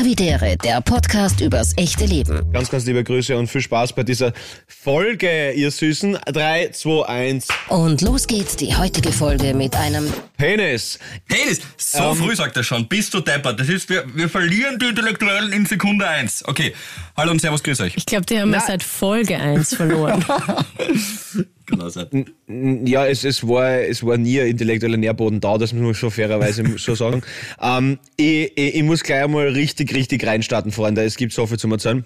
Havidere, der Podcast übers echte Leben. Ganz, ganz liebe Grüße und viel Spaß bei dieser Folge, ihr Süßen. 3, 2, 1. Und los geht's, die heutige Folge mit einem Penis. Penis! So Ähm. früh sagt er schon. Bist du deppert. Das ist, wir, wir verlieren die Intellektuellen in Sekunde eins. Okay. Hallo und Servus, grüß euch. Ich glaube, die haben wir seit Folge 1 verloren. Genau, sein. Ja, es, es, war, es war nie ein intellektueller Nährboden da, das muss man schon fairerweise so sagen. Ähm, ich, ich, ich muss gleich einmal richtig, richtig reinstarten, Freunde. Es gibt so viel zu erzählen.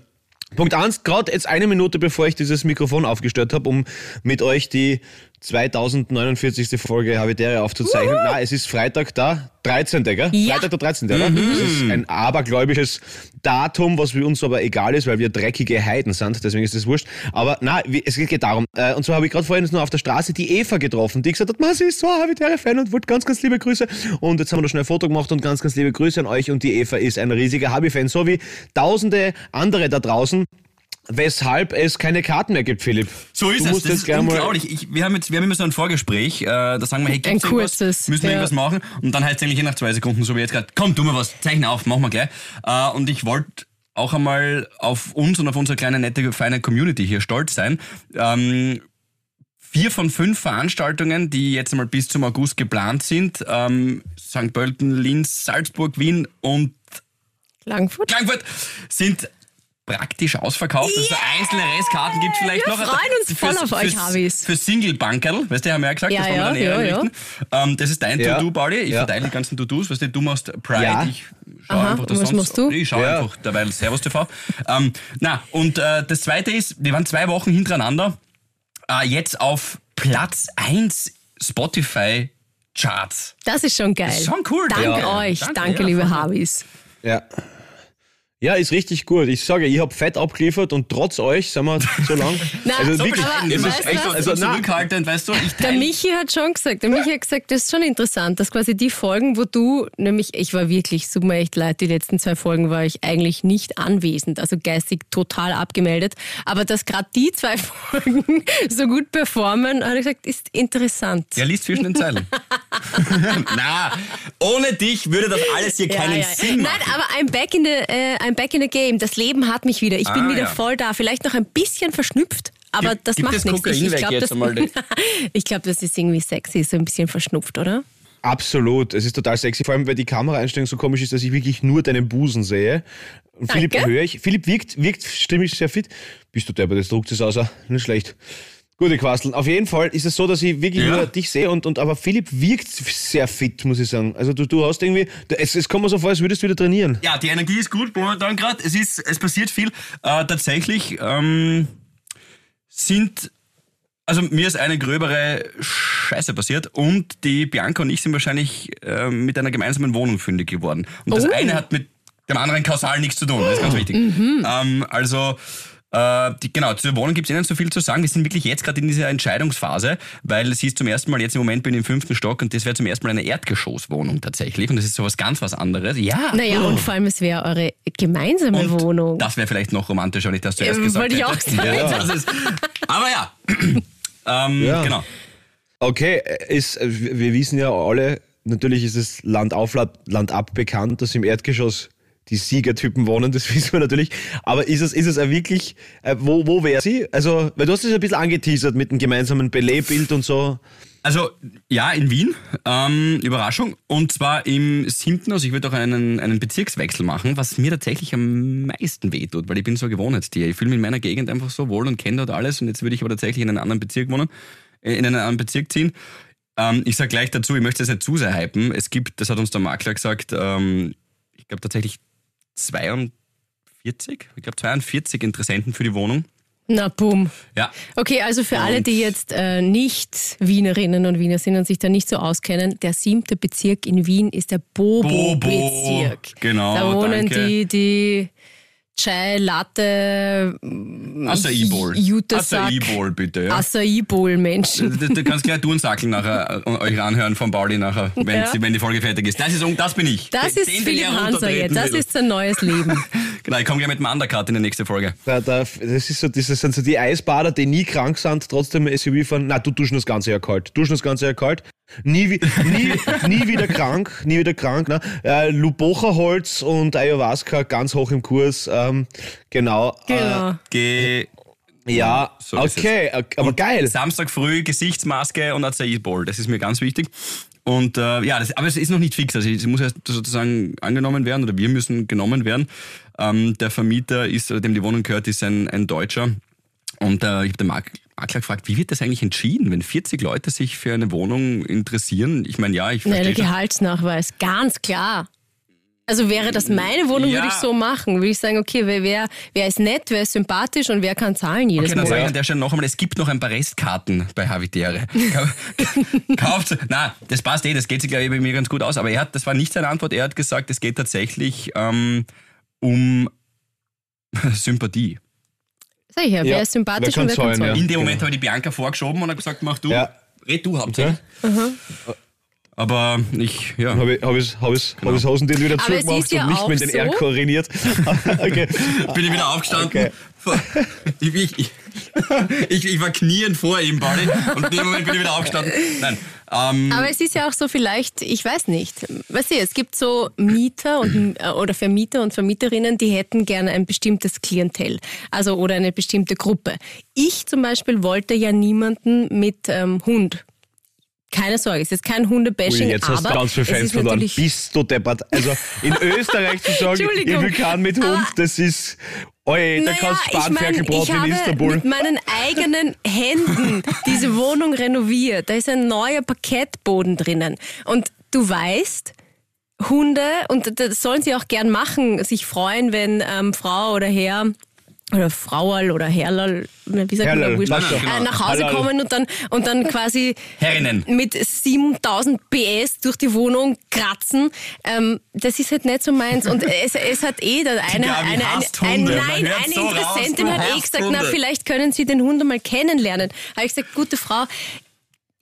Punkt eins, gerade jetzt eine Minute bevor ich dieses Mikrofon aufgestellt habe, um mit euch die 2049. Folge Habitäre aufzuzeichnen. Na, es ist Freitag da, 13. Gell? Ja. Freitag der 13. Oder? Das ist ein abergläubisches Datum, was für uns aber egal ist, weil wir dreckige Heiden sind, deswegen ist das wurscht. Aber na, es geht darum. Äh, und zwar habe ich gerade vorhin nur auf der Straße die Eva getroffen, die gesagt hat, "Ma, sie ist so ein Habitäre-Fan und wollte ganz, ganz liebe Grüße. Und jetzt haben wir noch schnell ein Foto gemacht und ganz, ganz liebe Grüße an euch. Und die Eva ist ein riesiger Habi-Fan, so wie tausende andere da draußen. Weshalb es keine Karten mehr gibt, Philipp. So ist du es. Das ist unglaublich. Ich, wir, haben jetzt, wir haben immer so ein Vorgespräch. Äh, da sagen wir, hey, gibt's Ein irgendwas? kurzes, Müssen wir ja. irgendwas machen? Und dann heißt es eigentlich eh nach zwei Sekunden, so wie jetzt gerade, komm, tu mal was, zeichne auf, machen wir gleich. Äh, und ich wollte auch einmal auf uns und auf unsere kleine, nette, feine Community hier stolz sein. Ähm, vier von fünf Veranstaltungen, die jetzt einmal bis zum August geplant sind, ähm, St. Pölten, Linz, Salzburg, Wien und Langfurt? Frankfurt sind praktisch ausverkauft. Also einzelne Restkarten gibt vielleicht Wir noch. freuen uns voll auf euch, Habis. Für Single-Bankerl, weißt du, haben wir ja gesagt, Ja, das wollen wir ja, dann eher ja, ja. Ähm, das ist dein Ja. To-Do, Pauli. Ich Ja. verteile die ganzen To-Dos. Weißt du, du machst Pride, Ja. ich schaue Aha, einfach, dass was sonst... machst du? Ich schaue Ja. einfach derweil Servus TV. ähm, na, und äh, das zweite ist, wir waren zwei Wochen hintereinander äh, jetzt auf Platz 1 Spotify Charts. Das ist schon geil. Das ist schon cool. Danke Ja. euch. Danke, Danke, liebe. Habis. Ja. Ja, ist richtig gut. Ich sage, ich habe fett abgeliefert und trotz euch sind wir so lang. Na, also so wirklich, aber es ist echt, also so na, zurückhaltend, weißt du, ich Der Michi hat schon gesagt, der Michi hat gesagt, das ist schon interessant, dass quasi die Folgen, wo du, nämlich, ich war wirklich, mir echt leid, die letzten zwei Folgen war ich eigentlich nicht anwesend, also geistig total abgemeldet, aber dass gerade die zwei Folgen so gut performen, habe ich gesagt, ist interessant. Ja, liest zwischen den Zeilen. Na, ohne dich würde das alles hier keinen Sinn machen. Nein, aber I'm back, in the, äh, I'm back in the game. Das Leben hat mich wieder. Ich bin Ah, wieder ja. voll da. Vielleicht noch ein bisschen verschnupft, aber Gib- das gib macht das nichts. Kokain weg glaub, jetzt das, ich glaube, das ist irgendwie sexy, so ein bisschen verschnupft, oder? absolut. Es ist total sexy, vor allem weil die Kameraeinstellung so komisch ist, dass ich wirklich nur deinen Busen sehe. Und Philipp höre ich. Philipp wirkt, wirkt stimmig sehr fit. Bist du der, das druckt es aus. Nicht schlecht. Gute Quasteln. Auf jeden Fall ist es so, dass ich wirklich Ja. nur dich sehe und, und aber Philipp wirkt sehr fit, muss ich sagen. Also du, du hast irgendwie, es, es kommt mir so vor, als würdest du wieder trainieren. Ja, die Energie ist gut momentan gerade. Es ist, es passiert viel. Äh, tatsächlich ähm, sind, also mir ist eine gröbere Scheiße passiert und die Bianca und ich sind wahrscheinlich ähm, mit einer gemeinsamen Wohnung fündig geworden. Und das Oh. eine hat mit dem anderen kausal nichts zu tun. Das ist ganz wichtig. Ähm, also äh, die, genau, zur Wohnung gibt es eh nicht so viel zu sagen. Wir sind wirklich jetzt gerade in dieser Entscheidungsphase, weil sie ist zum ersten Mal, jetzt im Moment bin ich im fünften Stock und das wäre zum ersten Mal eine Erdgeschosswohnung tatsächlich. Und das ist sowas ganz was anderes. Ja. Naja, und vor allem, es wäre eure gemeinsame Und Wohnung. Das wäre vielleicht noch romantischer, wenn ich das zuerst Ähm, gesagt wollte ich auch sagen. Ja, das ist, aber ja. ähm, Ja. Genau. Okay, ist, wir wissen ja alle, natürlich ist es Land auf, Land ab bekannt, dass im Erdgeschoss die Siegertypen wohnen, das wissen wir natürlich. Aber ist es, ist es wirklich, äh, wo, wo wäre sie? Also, weil du hast es ein bisschen angeteasert mit dem gemeinsamen Belay-Bild und so. Also, ja, in Wien. Ähm, Überraschung. Und zwar im siebten, also ich würde auch einen, einen Bezirkswechsel machen, was mir tatsächlich am meisten wehtut, weil ich bin so ein Gewohnheitstier. Ich fühle mich in meiner Gegend einfach so wohl und kenne dort alles und jetzt würde ich aber tatsächlich in einen anderen Bezirk wohnen, äh, in einen anderen Bezirk ziehen. Ähm, ich sage gleich dazu, ich möchte es nicht zu sehr hypen. Es gibt, das hat uns der Makler gesagt, ähm, ich glaube tatsächlich 42, ich glaube 42 Interessenten für die Wohnung. Na, bumm. Ja. Okay, also für alle, die jetzt äh, nicht Wienerinnen und Wiener sind und sich da nicht so auskennen, der siebte Bezirk in Wien ist der Bobo-Bezirk. Genau, Da wohnen danke. die, die Chai Latte, Acai Bowl. Jutasack, Acai Bowl, bitte. Ja. Acai Bowl Menschen. Du, du kannst gleich Turnsackel nachher äh, euch anhören von Pauli nachher, wenn, Ja. sie, wenn die Folge fertig ist. Das ist das bin ich. Das Den, ist den, Philipp er Hanser jetzt. Das will. ist sein neues Leben. Genau, ich komme gleich mit dem Undercut in der nächsten Folge. Da, da, das, ist so, das sind so die Eisbader, die nie krank sind, trotzdem SUV fahren. Na, du duschen das ganze Jahr kalt. Duschen das ganze Jahr kalt. Nie, nie, nie wieder krank, nie wieder krank. Ne? Äh, Lubocherholz und Ayahuasca ganz hoch im Kurs. Ähm, genau. Genau. Geh Äh, ja, So okay, aber geil. Samstag früh Gesichtsmaske und Acai Bowl. Das ist mir ganz wichtig. Und äh, ja, das, aber es ist noch nicht fix. Also es muss erst sozusagen angenommen werden oder wir müssen genommen werden. Ähm, der Vermieter ist, oder dem die Wohnung gehört, ist ein, ein Deutscher. Und äh, ich habe den Mak- Makler gefragt, wie wird das eigentlich entschieden, wenn 40 Leute sich für eine Wohnung interessieren? Ich meine, ja, ich Nein, der verstehe. Gehaltsnachweis, ganz klar. Also wäre das meine Wohnung, Ja. würde ich so machen. Würde ich sagen, okay, wer, wer, wer ist nett, wer ist sympathisch und wer kann zahlen jedes Okay, dann sage ich Monat. an der Stelle noch einmal, es gibt noch ein paar Restkarten bei Habitäre. Kauft, na, das passt eh, das geht sich glaube ich bei mir ganz gut aus, aber er hat, das war nicht seine Antwort, er hat gesagt, es geht tatsächlich ähm, um Sympathie. Sag ich ja, wer Ja, ist sympathisch wer und wer kann kann zahlen. In dem Moment habe ich die Bianca vorgeschoben und habe gesagt, mach du, Ja. red du hauptsächlich. Aber ich, ja. Habe ich, hab ich, hab ich, hab ich Hosen den wieder Aber es zugemacht ist ja und nicht mehr in den so- R korrigiert. okay. bin ich wieder aufgestanden. Okay. Ich, ich, ich, ich, war knien vor ihm, Pauli, und in dem Moment bin ich wieder aufgestanden. Nein, ähm, Aber es ist ja auch so vielleicht, ich weiß nicht, weißt du, es gibt so Mieter und, äh, oder Vermieter und Vermieterinnen, die hätten gerne ein bestimmtes Klientel, also oder eine bestimmte Gruppe. Ich zum Beispiel wollte ja niemanden mit ähm, Hund. Keine Sorge, es ist kein Ui, Hundebashing, jetzt hast du ganz viele Fans verloren. Bist du deppert? Also in Österreich zu sagen, ich will keinen mit Hund, das ist... Oi, da Naja, kannst du Spanferkelbrot ich in habe Istanbul. mit meinen eigenen Händen diese Wohnung renoviert. Da ist ein neuer Parkettboden drinnen. Und du weißt, Hunde, und das sollen sie auch gern machen, sich freuen, wenn ähm, Frau oder Herr oder Frauerl oder Herrl, wie sagt man Herrl, da, wurscht, passt schon. äh, nach Hause Halal. kommen und dann, und dann quasi Herrinnen. mit 7000 PS durch die Wohnung kratzen. Ähm, das ist halt nicht so meins. Und es, es hat eh dann eine, Gabi eine, eine, ein, nein, Man eine so Interessentin hat eh gesagt, na, vielleicht können Sie den Hund mal kennenlernen. Habe ich gesagt, gute Frau,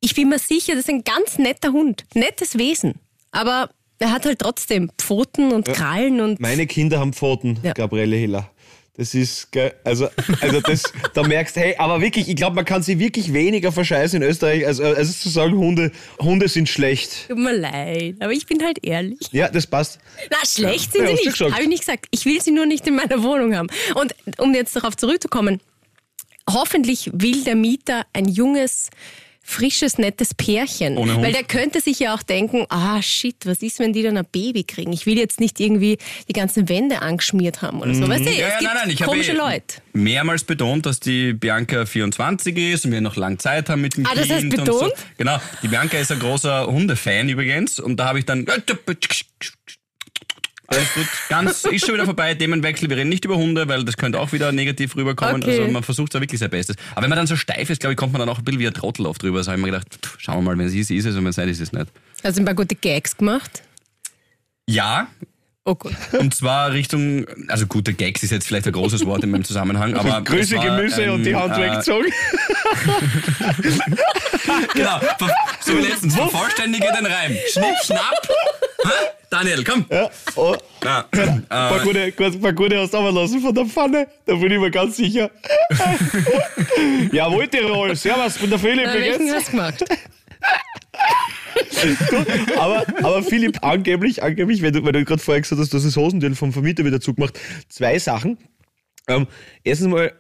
ich bin mir sicher, das ist ein ganz netter Hund. Nettes Wesen. Aber er hat halt trotzdem Pfoten und Krallen und Meine Kinder haben Pfoten, Ja. Gabriele Hiller. Das ist geil. Also, also das, da merkst hey, aber wirklich, ich glaube, man kann sie wirklich weniger verscheißen in Österreich, als, als zu sagen, Hunde, Hunde sind schlecht. tut mir leid. Aber ich bin halt ehrlich. Ja, das passt. Na, schlecht sind Ja, sie du nicht. Habe ich nicht gesagt. Ich will sie nur nicht in meiner Wohnung haben. Und um jetzt darauf zurückzukommen, hoffentlich will der Mieter ein junges, frisches, nettes Pärchen. Ohne Hund. Weil der könnte sich ja auch denken, ah shit, was ist, wenn die dann ein Baby kriegen? Ich will jetzt nicht irgendwie die ganzen Wände angeschmiert haben oder so. Weißt du, Mhm. Ja, es ja, gibt nein, nein, ich habe komische eh Leute. mehrmals betont, dass die Bianca 24 ist und wir noch lange Zeit haben mit dem Ah, das und betont? So. Genau, die Bianca ist ein großer Hundefan übrigens und da habe ich dann... Alles gut, ganz, ist schon wieder vorbei, Themenwechsel, wir reden nicht über Hunde, weil das könnte auch wieder negativ rüberkommen, Okay. also man versucht da wirklich sein Bestes. Aber wenn man dann so steif ist, glaube ich, kommt man dann auch ein bisschen wie ein Trottel oft drüber, also habe ich mir gedacht, pff, schauen wir mal, wenn es ist, ist es und wenn es nicht ist, ist es nicht. Hast du ein paar gute Gags gemacht? Ja, Oh gut. und zwar Richtung, also gute Gags ist jetzt vielleicht ein großes Wort in meinem Zusammenhang, aber Grüße war Gemüse ein, und die Hand äh, weggezogen. Genau, so wie letztens, vervollständige den Reim. Schnipp, schnapp. Daniel, komm. Ja, oh, paar äh, gute, ein paar gute hast du aber lassen von der Pfanne. Da bin ich mir ganz sicher. Jawohl, Tirol. Servus, bin der Philipp. Na, welchen hast du gemacht? Aber, aber Philipp, angeblich, angeblich, wenn du, weil du gerade vorher gesagt hast, dass das Hosendeal vom Vermieter wieder zugemacht, zwei Sachen. Ähm, erstens mal,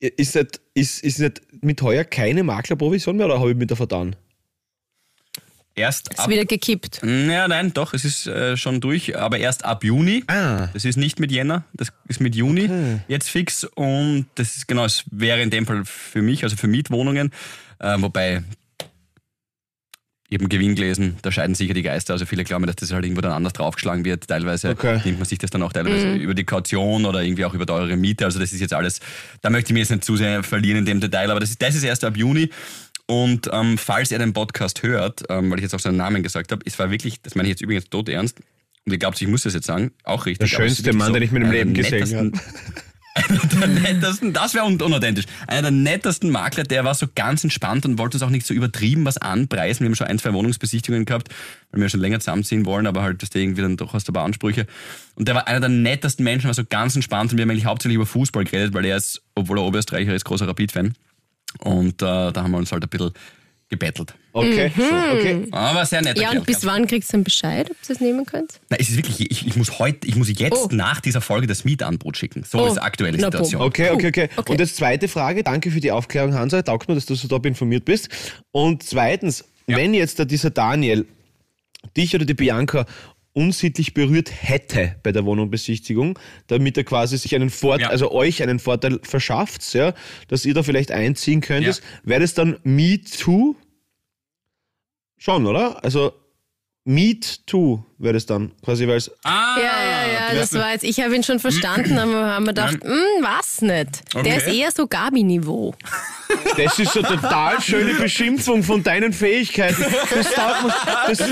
ist nicht, ist, ist nicht mit heuer keine Maklerprovision mehr oder habe ich mit der vertan? Erst Ist ab. wieder gekippt. Ja, nein, doch, es ist äh, schon durch, aber erst ab Juni. Ah. Das ist nicht mit Jänner, das ist mit Juni jetzt fix. Und das ist genau, es wäre in dem Fall für mich, also für Mietwohnungen, äh, wobei eben Gewinn gelesen, da scheiden sicher die Geister. Also viele glauben, dass das halt irgendwo dann anders draufgeschlagen wird. Teilweise Okay. nimmt man sich das dann auch teilweise über die Kaution oder irgendwie auch über teure Miete. Also das ist jetzt alles, da möchte ich mir jetzt nicht zu sehr verlieren in dem Detail, aber das ist, das ist erst ab Juni. Und ähm, falls er den Podcast hört, ähm, weil ich jetzt auch seinen Namen gesagt habe, es war wirklich, das meine ich jetzt übrigens tot ernst, und ihr glaubt, ich muss das jetzt sagen, auch richtig. Der schönste Mann, den ich meinem einer Leben gesehen nettesten- einer der nettesten, das wäre un unauthentisch. Einer der nettesten Makler, der war so ganz entspannt und wollte uns auch nicht so übertrieben was anpreisen. Wir haben schon ein, zwei Wohnungsbesichtigungen gehabt, weil wir schon länger zusammenziehen wollen, aber halt, das irgendwie dann doch hast du ein paar Ansprüche. Und der war einer der nettesten Menschen, war so ganz entspannt und wir haben eigentlich hauptsächlich über Fußball geredet, weil er ist, obwohl er Oberösterreicher ist, großer Rapid-Fan. Und äh, da haben wir uns halt ein bisschen gebettelt. Okay, so, okay. Aber sehr nett. Ja, und bis wann kriegst du einen Bescheid, ob du es nehmen könnt? Nein, es ist wirklich, ich, ich muss heute, ich muss jetzt Oh. nach dieser Folge das Mietangebot schicken. So Oh. ist die aktuelle Na, Situation. Okay, okay, okay, Okay. Und jetzt zweite Frage. Danke für die Aufklärung, Hansa. Taugt mir, dass du so top informiert bist. Und zweitens, wenn jetzt da dieser Daniel dich oder die Bianca unsittlich berührt hätte bei der Wohnungsbesichtigung, damit er quasi sich einen Vorteil, Ja. also euch einen Vorteil verschafft, ja, dass ihr da vielleicht einziehen könntest, wäre das dann Me Too? Schon, oder? Also Meet Too wäre das dann, quasi, weil es Ah, Ja, ja, ja, das war jetzt, ich habe ihn schon verstanden, aber haben wir gedacht, hm, was nicht. Der Okay. ist eher so Gabi-Niveau. Das ist so eine total schöne Beschimpfung von deinen Fähigkeiten. Das taugt mir. Das, das,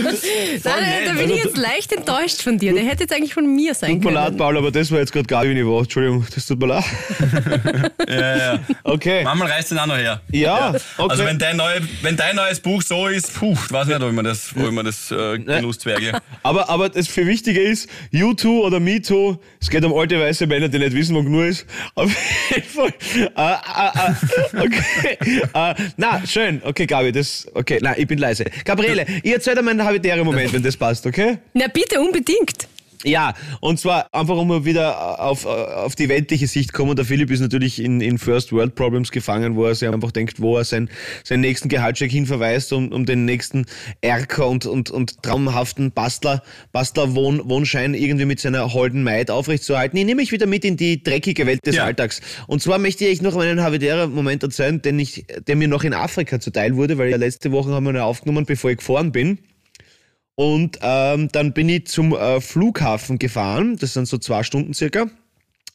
Nein, da bin Also ich jetzt leicht enttäuscht von dir. Der hätte jetzt eigentlich von mir sein tut mir leid, können. Paul, aber das war jetzt gerade gar nicht Niveau. Entschuldigung, das tut mir leid. Ja, ja. Okay. Manchmal reißt den auch noch her. Ja, okay. Also wenn dein, neue, wenn dein neues Buch so ist, puh, ich weiß nicht, ob ich mir das, ob ich mir das äh, Genusszwerge. Aber, aber das viel wichtiger ist, You Too oder Me Too, es geht um alte weiße Männer, die nicht wissen, wo genug ist. Auf jeden Fall. Äh, äh, äh, okay. Äh, na, schön. Okay, Gabi, das, okay, na, ich bin leise. Gabriele, ihr erzählt einmal einen habitären Moment, wenn das passt, okay? Na bitte, unbedingt. Ja, und zwar einfach, um mal wieder auf, auf die weltliche Sicht kommen. Der Philipp ist natürlich in, in First World Problems gefangen, wo er sich einfach denkt, wo er sein, seinen nächsten Gehaltscheck hinverweist, um, um den nächsten Erker und, und, und traumhaften Bastler, Bastler Wohn, Wohnschein irgendwie mit seiner holden Maid aufrechtzuerhalten. Ich nehme mich wieder mit in die dreckige Welt des Ja. Alltags. Und zwar möchte ich noch einen habitären Moment erzählen, den ich, der mir noch in Afrika zuteil wurde, weil ja letzte Woche haben wir ihn aufgenommen, bevor ich gefahren bin. Und ähm, dann bin ich zum äh, Flughafen gefahren, das sind so zwei Stunden circa,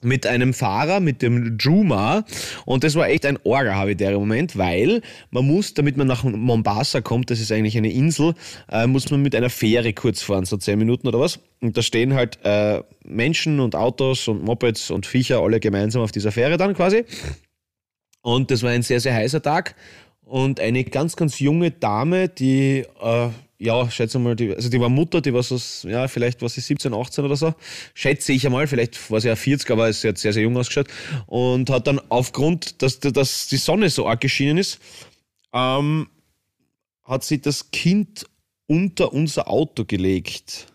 mit einem Fahrer, mit dem Juma. Und das war echt ein orga-habitärer Moment, weil man muss, damit man nach Mombasa kommt, das ist eigentlich eine Insel, äh, muss man mit einer Fähre kurz fahren, so zehn Minuten oder was. Und da stehen halt äh, Menschen und Autos und Mopeds und Viecher alle gemeinsam auf dieser Fähre dann quasi. Und das war ein sehr, sehr heißer Tag. Und eine ganz, ganz junge Dame, die, äh, ja, schätze mal, die, also die war Mutter, die war so, ja, vielleicht war sie 17, 18 oder so, schätze ich einmal, vielleicht war sie ja 40, aber sie hat sehr, sehr jung ausgeschaut. Und hat dann aufgrund, dass, dass die Sonne so arg geschienen ist, ähm, hat sie das Kind unter unser Auto gelegt.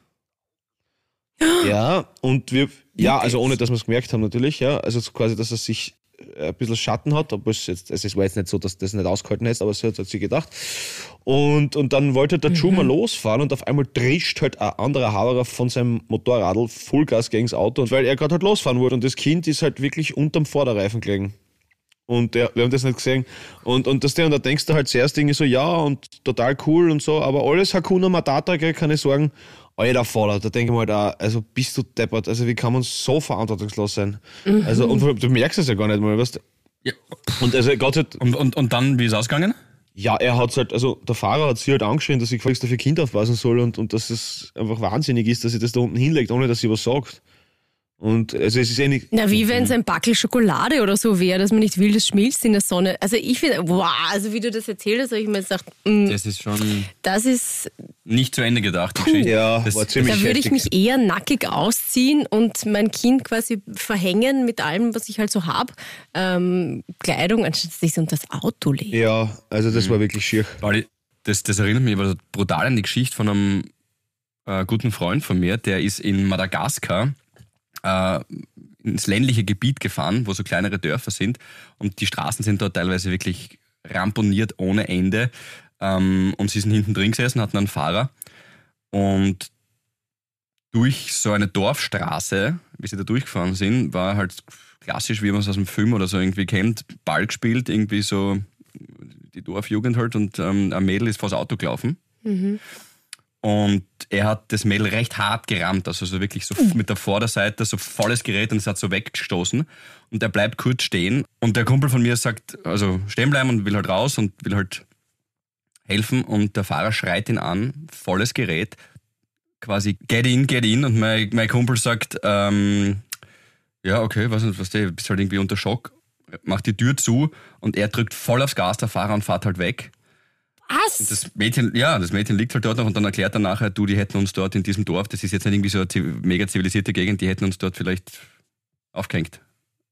Ja, und wir, ja, also ohne dass wir es gemerkt haben natürlich, ja, also so quasi, dass er sich ein bisschen Schatten hat, aber es, jetzt, also es war jetzt nicht so, dass das nicht ausgehalten hätte, aber so hat, hat sie gedacht. Und, und dann wollte der Juma losfahren und auf einmal drischt halt ein anderer Hauerer von seinem Motorradl Vollgas gegen das Auto, und weil er gerade halt losfahren wollte und das Kind ist halt wirklich unterm Vorderreifen gelegen. Und der, wir haben das nicht gesehen. Und, und das, und da denkst du halt zuerst irgendwie so, ja, und total cool und so, aber alles Hakuna Matata, gell, ich sagen, alter Vater, da denke ich mir halt auch, also bist du deppert, also wie kann man so verantwortungslos sein? Also, und du merkst es ja gar nicht mal, weißt du? Ja. Und also Gott sei Und, und, und dann, wie ist es ausgegangen? ja, er hat halt, also der Fahrer hat sie halt angeschrien, dass ich gefälligst auf ihr Kind aufpassen soll und, und dass es einfach wahnsinnig ist, dass sie das da unten hinlegt, ohne dass sie was sagt. Und also es ist eh nicht. Na, wie wenn es ein Backel Schokolade oder so wäre, dass man nicht will, das schmilzt in der Sonne. Also ich finde, wow, also wie du das erzählt hast, habe ich mir jetzt gedacht, mm, Das ist schon das ist, nicht zu Ende gedacht, die Geschichte. Ja, das, war ziemlich da würde ich mich eher nackig ausziehen und mein Kind quasi verhängen mit allem, was ich halt so habe. Ähm, Kleidung, anstatt dass ich es unter das Auto lege. Ja, also das Mhm. war wirklich schier. Weil das, das erinnert mich aber brutal an die Geschichte von einem äh, guten Freund von mir, der ist in Madagaskar äh, ins ländliche Gebiet gefahren, wo so kleinere Dörfer sind. Und die Straßen sind dort teilweise wirklich ramponiert ohne Ende. Ähm, und sie sind hinten drin gesessen, hatten einen Fahrer. Und durch so eine Dorfstraße, wie sie da durchgefahren sind, war halt klassisch, wie man es aus dem Film oder so irgendwie kennt, Ball gespielt, irgendwie so die Dorfjugend halt. Und ähm, ein Mädel ist vors Auto gelaufen. Und er hat das Mädel recht hart gerammt, also so wirklich so mit der Vorderseite, so volles Gerät und es hat so weggestoßen. Und er bleibt kurz stehen. Und der Kumpel von mir sagt, also stehen bleiben und will halt raus und will halt helfen. Und der Fahrer schreit ihn an, volles Gerät, quasi get in, get in. Und mein, mein Kumpel sagt, ähm, ja, okay, nicht, was der, bist halt irgendwie unter Schock, macht die Tür zu und er drückt voll aufs Gas, der Fahrer, und fährt halt weg. Was? Das Mädchen, ja, das Mädchen liegt halt dort noch und dann erklärt er nachher, du, die hätten uns dort in diesem Dorf, das ist jetzt nicht irgendwie so eine mega zivilisierte Gegend, die hätten uns dort vielleicht aufgehängt.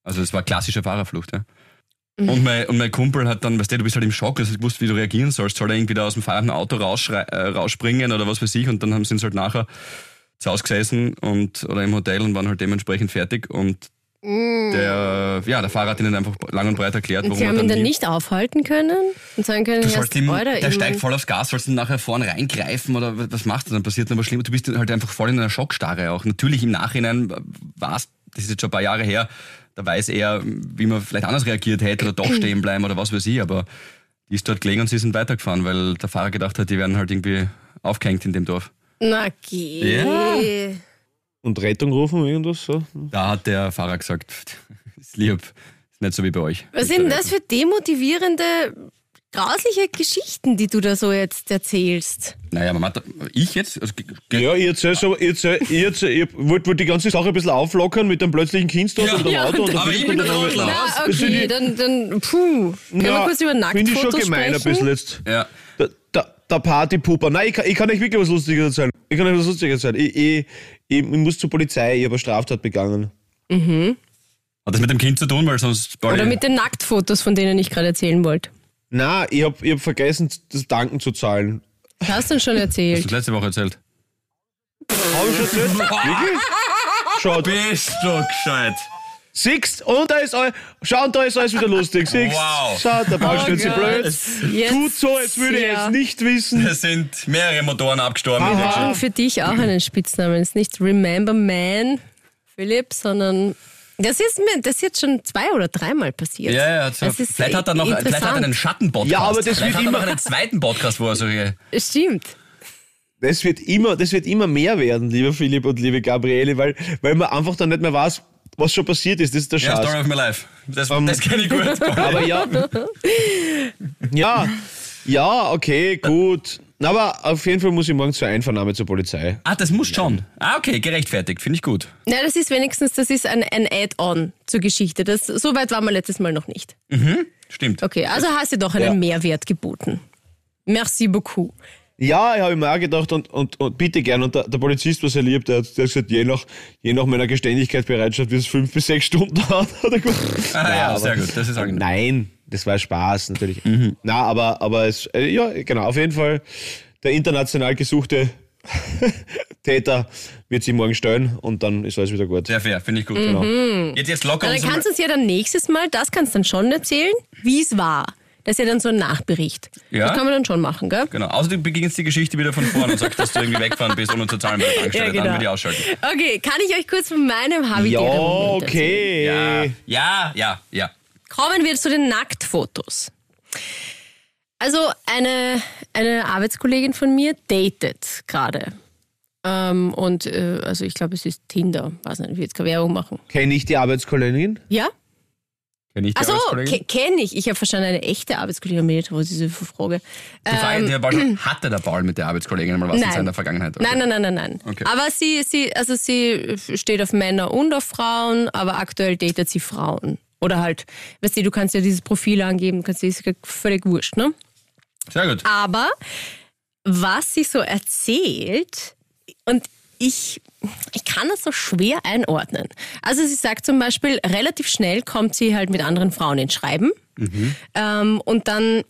Also es war klassische Fahrerflucht, ja. Und mein, und mein Kumpel hat dann, weißt du, du bist halt im Schock, also du wusst, wie du reagieren sollst. Soll er irgendwie da aus dem fahrenden Auto rausschrei- äh, rausspringen oder was weiß ich? Und dann haben, sie halt nachher zu Hause gesessen und, oder im Hotel und waren halt dementsprechend fertig. Und der, ja, der Fahrer hat ihnen einfach lang und breit erklärt, Und warum sie er haben ihn dann nicht aufhalten können und sagen können, Du sollst ihm, der ich steigt voll aufs Gas, sollst ihn nachher vorne reingreifen oder was- machst du? Dann passiert dann was Schlimmes. Du bist halt einfach voll in einer Schockstarre auch. Natürlich im Nachhinein war es, das ist jetzt schon ein paar Jahre her, da weiß er, wie man vielleicht anders reagiert hätte oder doch stehen bleiben oder was weiß ich, aber die ist dort gelegen und sie sind weitergefahren, weil der Fahrer gedacht hat, die werden halt irgendwie aufgehängt in dem Dorf. Na geh. Ja. Und Rettung rufen, irgendwas so. Da hat der Fahrer gesagt, ist lieb, ist nicht so wie bei euch. Was sind denn das für demotivierende, grausliche Geschichten, die du da so jetzt erzählst? Naja, man hat, ich jetzt, also, Ja, ich erzähl so, ich, erzähl, ich, erzähl, ich wollte wollt die ganze Sache ein bisschen auflockern mit dem plötzlichen Kindstod Ja. und dem Ja, Auto und aber der ich bin und raus. Na, okay, ich- dann, dann puh. Können wir Ja, kurz über Finde ich Nacktfotos schon gemein ein sprechen? bisschen jetzt. ja. Der, der, der Partypooper. Nein, ich kann, ich kann euch wirklich was Lustiges erzählen. Ich kann euch was Lustiges erzählen. Ich, ich, ich, ich muss zur Polizei, ich habe eine Straftat begangen. Hat das mit dem Kind zu tun, weil sonst... Oder mit den Nacktfotos, von denen ich gerade erzählen wollte. Nein, ich habe ich hab vergessen, das Danken zu zahlen. Hast du denn schon Hast erzählt? du letzte Woche erzählt? Habe ich schon erzählt? Wirklich? Schaut, Bist du gescheit? Siehst, und da ist all, schau, da ist alles wieder lustig. Siehst, Wow. schau, der Ball so Gott. blöd. Jetzt, Tut so, als würde er ja. es nicht wissen. Es sind mehrere Motoren abgestorben. Aha. Wir haben für dich auch einen Spitznamen. Es ist nicht Remember Man, Philipp, sondern das ist mir das ist jetzt schon zwei oder dreimal passiert. Ja, ja, so. Das ist vielleicht hat er noch vielleicht hat er einen Schattenpodcast. Ja, aber das vielleicht wird hat er noch immer- einen zweiten Podcast, wo er solche. Stimmt. Das wird immer, das wird immer mehr werden, lieber Philipp und liebe Gabriele, weil, weil man einfach dann nicht mehr weiß, was schon passiert ist. Das ist der Ja, Schatz. Story of my life. Das, Ähm, das kenne ich gut. Aber ja. Ja, ja, okay, gut. Aber auf jeden Fall muss ich morgen zur Einvernahme zur Polizei. ah, das muss schon. Ah, okay, gerechtfertigt. Finde ich gut. Na, das ist wenigstens, das ist ein, ein Add-on zur Geschichte. Das, so weit waren wir letztes Mal noch nicht. Stimmt. Okay, also hast du doch einen Ja. Mehrwert geboten. Merci beaucoup. Ja, ich habe mir auch gedacht und, und, und bitte gern. Und der, der Polizist war sehr lieb, der hat, der hat gesagt, je nach, je nach meiner Geständigkeitsbereitschaft, wie es fünf bis sechs Stunden dauert, er gesagt. Ah, Nein, ja, aber- sehr gut. Das ist angenehm. Nein, das war Spaß natürlich. Mhm. Na, aber, aber es, äh, ja, genau, auf jeden Fall der international gesuchte Täter wird sich morgen stellen und dann ist alles wieder gut. Sehr fair, finde ich gut. Genau. Jetzt, jetzt locker Na, dann kannst du uns ja dann nächstes Mal, das kannst du dann schon erzählen, wie es war. Das ist ja dann so ein Nachbericht. Ja. Das kann man dann schon machen, gell? Genau. Außer du beginnst die Geschichte wieder von vorne und sagst, dass du irgendwie weggefahren bist, ohne zu zahlen bei der Tankstelle. Ja, genau. Dann würde ich ausschalten. Okay, kann ich euch kurz von meinem Ja, Moment erzählen? okay. Ja, ja, ja, ja. Kommen wir zu den Nacktfotos. Also eine, eine Arbeitskollegin von mir datet gerade. Ähm, und äh, also ich glaube, es ist Tinder. Weiß nicht, ich will jetzt keine Werbung machen. Kenne ich die Arbeitskollegin? Ja? Kenn ich die Achso, kenne ich. Ich habe verstanden, eine echte Arbeitskollegin mit, wo diese Frage. Die Frage, Paul, hatte der Paul mit der Arbeitskollegin mal was in Nein. seiner Vergangenheit? Okay. Nein, nein, nein, nein, nein. Okay. Aber sie, sie, also sie steht auf Männer und auf Frauen, aber aktuell datet sie Frauen. Oder halt, weißt du, du kannst ja dieses Profil angeben, kannst ist völlig wurscht, ne? Sehr gut. Aber was sie so erzählt, und ich, ich kann das so schwer einordnen. Also sie sagt zum Beispiel, relativ schnell kommt sie halt mit anderen Frauen ins Schreiben. Ähm, und dann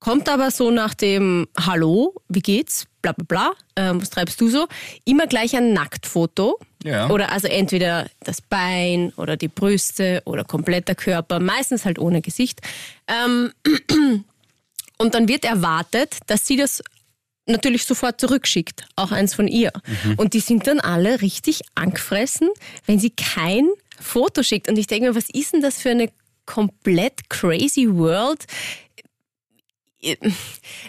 kommt aber so nach dem Hallo, wie geht's, bla bla bla, ähm, was treibst du so, immer gleich ein Nacktfoto. Ja. Oder also entweder das Bein oder die Brüste oder kompletter Körper, meistens halt ohne Gesicht. Ähm, und dann wird erwartet, dass sie das natürlich sofort zurückschickt, auch eins von ihr. Und die sind dann alle richtig angefressen, wenn sie kein Foto schickt. Und ich denke mir, was ist denn das für eine komplett crazy World?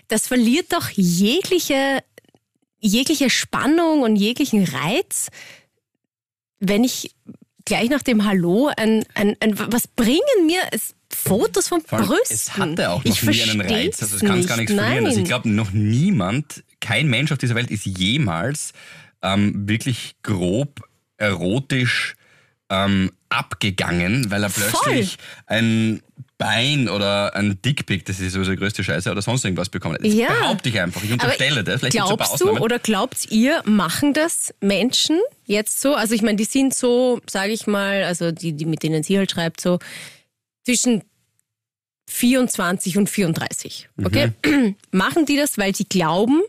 Das verliert doch jegliche, jegliche Spannung und jeglichen Reiz, wenn ich gleich nach dem Hallo ein, ein, ein was bringen mir es, Fotos von Brüsten? Es hatte auch noch ich nie einen Reiz. Also es kann gar nichts nicht. verlieren. Also ich glaube, noch niemand, kein Mensch auf dieser Welt ist jemals ähm, wirklich grob erotisch ähm, abgegangen, weil er plötzlich ein Bein oder ein Dickpick, das ist sowieso die größte Scheiße, oder sonst irgendwas bekommen hat. Das Ja. behaupte ich einfach. Ich unterstelle das. Vielleicht Glaubst du oder glaubt ihr, machen das Menschen jetzt so? Also ich meine, die sind so, sage ich mal, also die, die mit denen sie halt schreibt, so zwischen 24 und 34. Okay? Machen die das, weil sie glauben,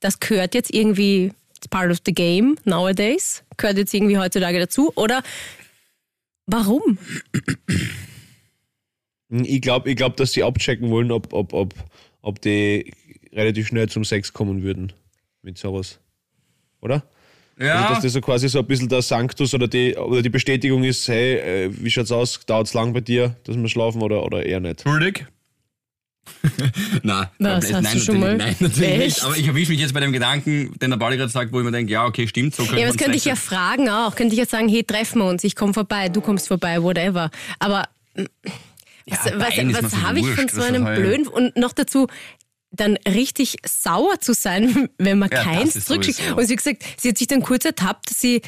das gehört jetzt irgendwie it's part of the game nowadays, gehört jetzt irgendwie heutzutage dazu? Oder warum? Ich glaube, ich glaub, dass sie abchecken wollen, ob, ob, ob, ob die relativ schnell zum Sex kommen würden mit sowas. Oder? Ja. Also, dass das so quasi so ein bisschen der Sanctus oder die, oder die Bestätigung ist, hey, äh, wie schaut's aus? Dauert's lang bei dir, dass wir schlafen oder, oder eher nicht? Schuldig? nein, Was, hast nein, du schon natürlich, mal? nein, natürlich Echt? nicht. Aber ich erwische mich jetzt bei dem Gedanken, den der Pauli gerade sagt, wo ich mir denke, ja, okay, stimmt, so können Ja, was uns könnte ich ja fragen auch? Könnte ich jetzt sagen, hey, treffen wir uns, ich komme vorbei, du kommst vorbei, whatever. Aber mm, was, Ja, was, was so habe ich von so das einem blöden und noch dazu dann richtig sauer zu sein, wenn man Ja, keins zurückschickt. sowieso. Und sie hat gesagt, sie hat sich dann kurz ertappt, dass sie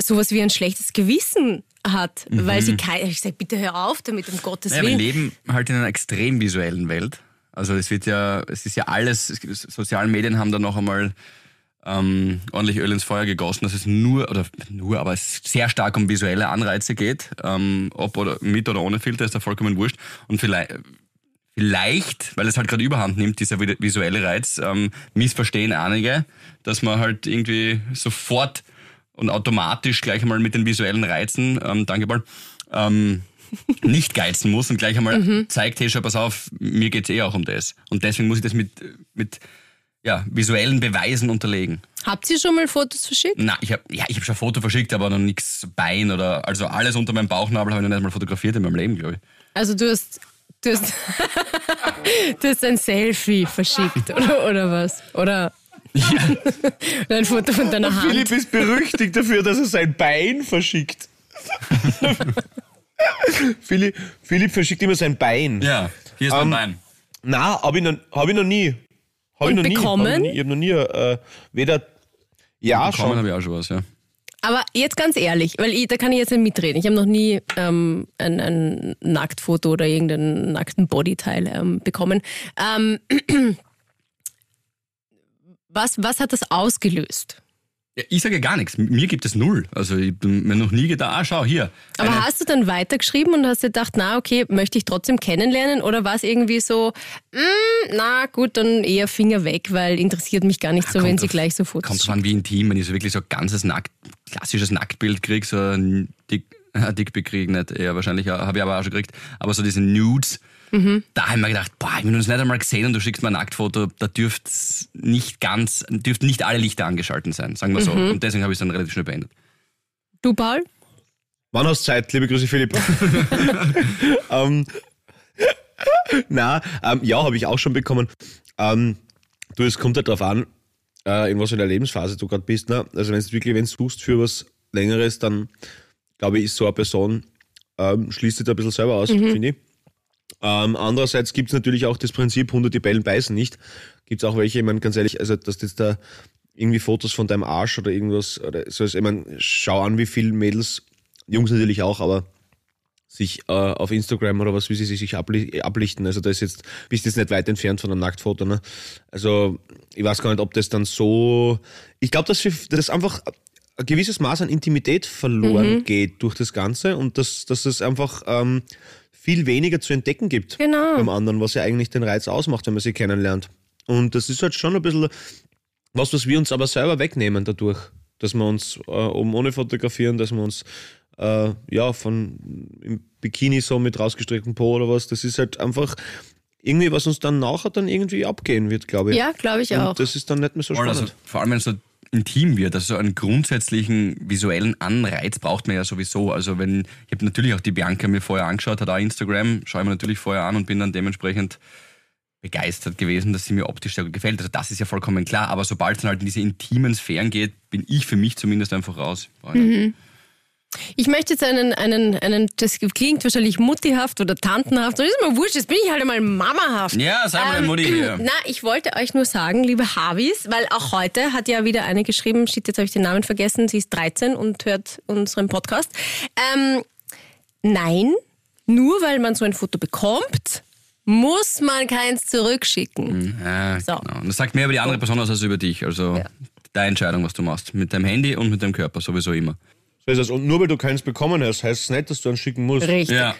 sowas wie ein schlechtes Gewissen hat, weil sie kein. Ich sage, bitte hör auf damit, um Gottes Mhm. Ja, wir Willen. leben halt in einer extrem visuellen Welt. Also es wird ja, es ist ja alles, es- sozialen Medien haben da noch einmal ähm, ordentlich Öl ins Feuer gegossen, dass es nur, oder nur, aber es sehr stark um visuelle Anreize geht. Ähm, ob oder mit oder ohne Filter ist da vollkommen wurscht. Und vielleicht, vielleicht weil es halt gerade überhand nimmt, dieser vi- visuelle Reiz, ähm, missverstehen einige, dass man halt irgendwie sofort und automatisch gleich einmal mit den visuellen Reizen, ähm, danke Paul, ähm, nicht geizen muss und gleich einmal zeigt, hey, schau, pass auf, mir geht's eh auch um das. Und deswegen muss ich das mit, mit ja, visuellen Beweisen unterlegen. Habt ihr schon mal Fotos verschickt? Na, ich habe ja, ich hab schon ein Foto verschickt, aber noch nichts Bein oder also alles unter meinem Bauchnabel habe ich noch nicht mal fotografiert in meinem Leben, glaube ich. Also du hast, du hast, du hast ein Selfie verschickt, oder, oder was? Oder oder ein Foto von deiner Hand. Philipp ist berüchtigt dafür, dass er sein Bein verschickt. Philipp, Philipp verschickt immer sein Bein. Ja, hier ist mein Ähm, Bein. Na, habe ich, noch- hab ich noch nie. Hab ich Und noch nie. bekommen? Hab ich, nie- ich habe noch nie äh, weder. Ja, Bekommen schon. habe ich auch schon was, ja. Aber jetzt ganz ehrlich, weil ich, da kann ich jetzt nicht mitreden. Ich habe noch nie ähm, ein, ein Nacktfoto oder irgendeinen nackten Bodyteil ähm, bekommen. Ähm, was, was hat das ausgelöst? Ich sage gar nichts. Mir gibt es null. Also ich bin mir noch nie gedacht, ah, schau, hier. Aber eine- hast du dann weitergeschrieben und hast dir gedacht, na okay, möchte ich trotzdem kennenlernen? Oder war es irgendwie so, mm, na gut, dann eher Finger weg, weil interessiert mich gar nicht so, kommt wenn sie gleich so Fotos Kommt drauf an, wie intim, wenn ich so wirklich so ein ganzes Nackt, klassisches Nacktbild kriege, so ein Dick, ein Dickpick kriege ich nicht, eher wahrscheinlich, habe ich aber auch schon gekriegt, aber so diese Nudes, Mhm. da habe ich mir gedacht, boah, ich habe uns nicht einmal gesehen und du schickst mir ein Nacktfoto, da dürft nicht ganz, dürften nicht alle Lichter angeschalten sein, sagen wir so. Mhm. Und deswegen habe ich es dann relativ schnell beendet. Du, Paul? Wann hast du Zeit? Liebe Grüße, Philipp. ähm, na, ähm, ja, habe ich auch schon bekommen. Ähm, du, es kommt halt drauf an, äh, in was für einer Lebensphase du gerade bist. Ne? Also wenn du wirklich wenn du suchst für was Längeres, dann glaube ich, ist so eine Person, ähm, schließt sich da ein bisschen selber aus, finde ich. Ähm, andererseits gibt es natürlich auch das Prinzip, Hunde, die bellen, beißen nicht. Gibt es auch welche, ich meine, ganz ehrlich, also dass jetzt da irgendwie Fotos von deinem Arsch oder irgendwas, oder so, ich meine, schau an, wie viele Mädels, Jungs natürlich auch, aber sich äh, auf Instagram oder was, wie sie sich abli ablichten. Also da ist jetzt, bist jetzt nicht weit entfernt von einem Nacktfoto. Ne? Also ich weiß gar nicht, ob das dann so. Ich glaube, dass, wir- dass einfach ein gewisses Maß an Intimität verloren geht durch das Ganze und dass, dass es einfach ähm, viel weniger zu entdecken gibt Genau. beim anderen, was ja eigentlich den Reiz ausmacht, wenn man sie kennenlernt. Und das ist halt schon ein bisschen was, was wir uns aber selber wegnehmen dadurch, dass wir uns äh, oben ohne fotografieren, dass wir uns äh, ja von im Bikini so mit rausgestrecktem Po oder was, das ist halt einfach irgendwie, was uns dann nachher dann irgendwie abgehen wird, glaube ich. Ja, glaube ich Und auch. das ist dann nicht mehr so Voll, spannend. Also, vor allem, wenn es so intim wird, also so einen grundsätzlichen visuellen Anreiz braucht man ja sowieso. Also wenn, ich habe natürlich auch die Bianca mir vorher angeschaut, hat auch Instagram, schaue ich mir natürlich vorher an und bin dann dementsprechend begeistert gewesen, dass sie mir optisch sehr gut gefällt. Also das ist ja vollkommen klar, aber sobald es dann halt in diese intimen Sphären geht, bin ich für mich zumindest einfach raus. Ich möchte jetzt einen, einen, einen, das klingt wahrscheinlich muttihaft oder tantenhaft, das ist mir wurscht, jetzt bin ich halt einmal mamahaft. Ja, sei mal eine Mutti hier. Na, ich wollte euch nur sagen, liebe Harvis, weil auch heute hat ja wieder eine geschrieben, shit, jetzt habe ich den Namen vergessen, sie ist 13 und hört unseren Podcast. Ähm, nein, nur weil man so ein Foto bekommt, muss man keins zurückschicken. Ja, So. genau. Das sagt mehr über die andere Person aus als über dich. Also Ja. deine Entscheidung, was du machst. Mit deinem Handy und mit deinem Körper sowieso immer. Ist es. Und nur weil du keins bekommen hast, heißt es nicht, dass du einen schicken musst. Richtig. Ja.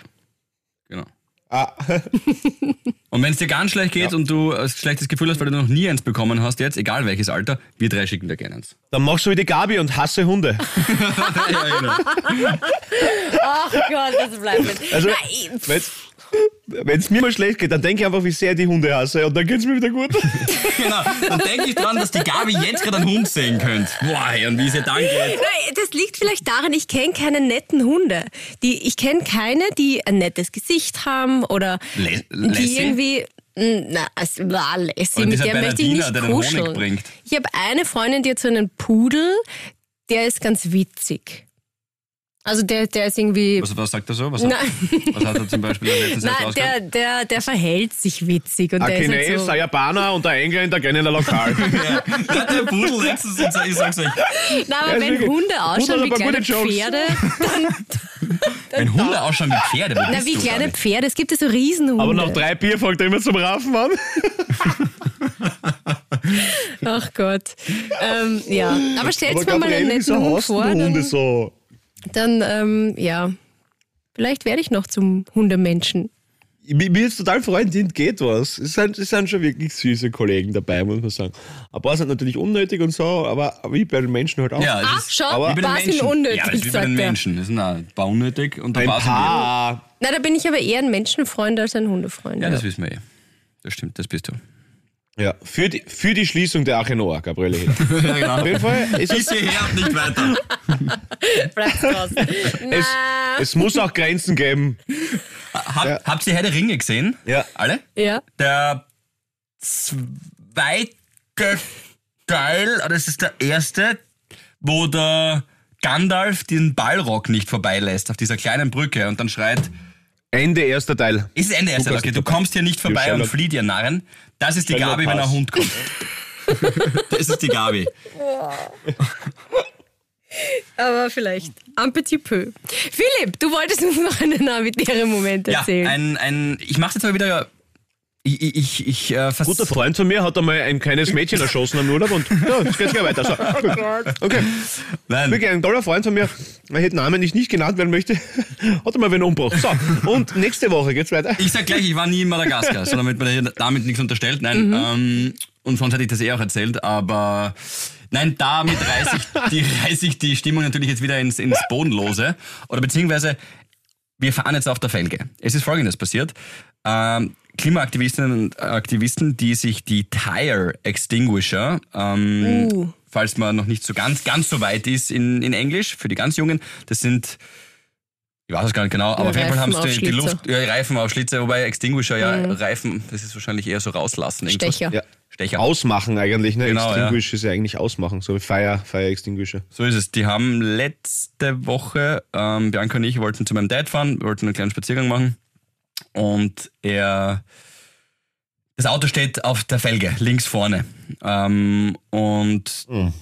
Genau. Ah, Und wenn es dir ganz schlecht geht und du ein schlechtes Gefühl hast, weil du noch nie eins bekommen hast jetzt, egal welches Alter, wir drei schicken dir gerne eins. dann machst du wie die Gabi und hasse Hunde. ja, genau. Ach Gott, das bleibt nicht. Also, Nein. Wenn's, wenn's mir mal schlecht geht, dann denke ich einfach, wie sehr ich die Hunde hasse und dann geht's mir wieder gut. genau. Dann denke ich dran, dass die Gabi jetzt gerade einen Hund sehen könnte. Boah, und wie es ihr dann geht. Nein, das liegt vielleicht daran, ich kenne keine netten Hunde. Die, ich kenne keine, die ein nettes Gesicht haben oder Le- die Lassie? irgendwie. mm, Na, na, Lassie, Und mit dieser der möchte ich nicht kuscheln. bringt. Ich habe eine Freundin, die hat so einen Pudel, der ist ganz witzig. Also der, der ist irgendwie. Was, was sagt er so? Was hat, Nein. was hat er zum Beispiel der Nein, der, der, der verhält sich witzig und Ein der ist Chines, halt so, ein Japaner und ein Engländer gehen in ein Lokal. Ja, der der Pudel letztens und ich sag's euch, Na, aber Ja, ist wenn Hunde ausschauen wie kleine. Pferde, dann, wenn Hunde ausschauen wie Pferde, na, wie du, kleine? Pferde, es gibt ja so Riesenhunde. Aber nach drei Bier fängt er immer zum Raffen an. Ach Gott. Ähm, ja, aber stellt mir mal einen netten Hund vor, Hunde dann, so? Dann ähm, ja, vielleicht werde ich noch zum Hundemenschen. Mir, mir ist total freundlich, geht was. Es sind, es sind schon wirklich süße Kollegen dabei, muss man sagen. Ein paar sind natürlich unnötig und so, aber wie bei den Menschen halt auch. Ja, es Ah, ist schau, bei den was sind Menschen. unnötig, Ja, das ist wie bei den. Menschen. Das sind auch ein paar unnötig und ein ein paar sind paar. Na, da bin ich aber eher ein Menschenfreund als ein Hundefreund. Ja, das wissen wir eh. Das stimmt, das bist du. Ja, für die, für die Schließung der Arche Noah, Gabriele. Ja, genau. Auf jeden Fall, es, Bis ist, hierher und nicht weiter. Bleibt draußen. es, es muss auch Grenzen geben. Hab, Ja. Habt ihr Herr der Ringe gesehen? Ja. Alle? ja. Der zweite Teil, oder es ist der erste, wo der Gandalf den Ballrock nicht vorbeilässt auf dieser kleinen Brücke und dann schreit, Ende erster Teil. ist es Ende erster warst okay, du kommst hier nicht vorbei Ja, und flieht ihr Narren. Das ist die Gabi, wenn ein. Hund kommt. das ist die Gabi. Aber vielleicht un petit peu. Philipp, du wolltest uns noch einen navitären Moment Ja, erzählen. ein, ein, ich mach's jetzt mal wieder. Ich, ich, ich, ich äh, Guter Freund von mir hat einmal ein kleines Mädchen erschossen am Urlaub und ja, jetzt geht's gleich weiter. So, gut. Okay. Nein, Wirklich ein toller Freund von mir, er hätte Namen nicht, nicht genannt werden möchte, hat einmal wen umgebracht. So, und nächste Woche geht's weiter. Ich sag gleich, ich war nie in Madagaskar, sondern damit man hier damit nichts unterstellt. Nein, ähm, und sonst hätte ich das eh auch erzählt, aber nein, damit reiße ich die, reiß ich die Stimmung natürlich jetzt wieder ins, ins Bodenlose. Oder beziehungsweise, wir fahren jetzt auf der Felge. Es ist folgendes passiert. Ähm, Klimaaktivistinnen und Aktivisten, die sich die Tire Extinguisher, ähm, Uh. falls man noch nicht so ganz, ganz so weit ist in, in Englisch, für die ganz Jungen, das sind ich weiß es gar nicht genau, aber Ja, auf jeden Fall haben sie die. Luft, ja, Reifenaufschlitzer, wobei Extinguisher, ja, Reifen, das ist wahrscheinlich eher so rauslassen. irgendwas. Stecher. Ja. Stecher. Ausmachen eigentlich, ne? Genau, Extinguish ist ja eigentlich ausmachen, so wie Fire, Fire Extinguisher. So ist es. Die haben letzte Woche, ähm, Bianca und ich wollten zu meinem Dad fahren, wollten einen kleinen Spaziergang machen und er, das Auto steht auf der Felge, links vorne. Ähm, und Mhm.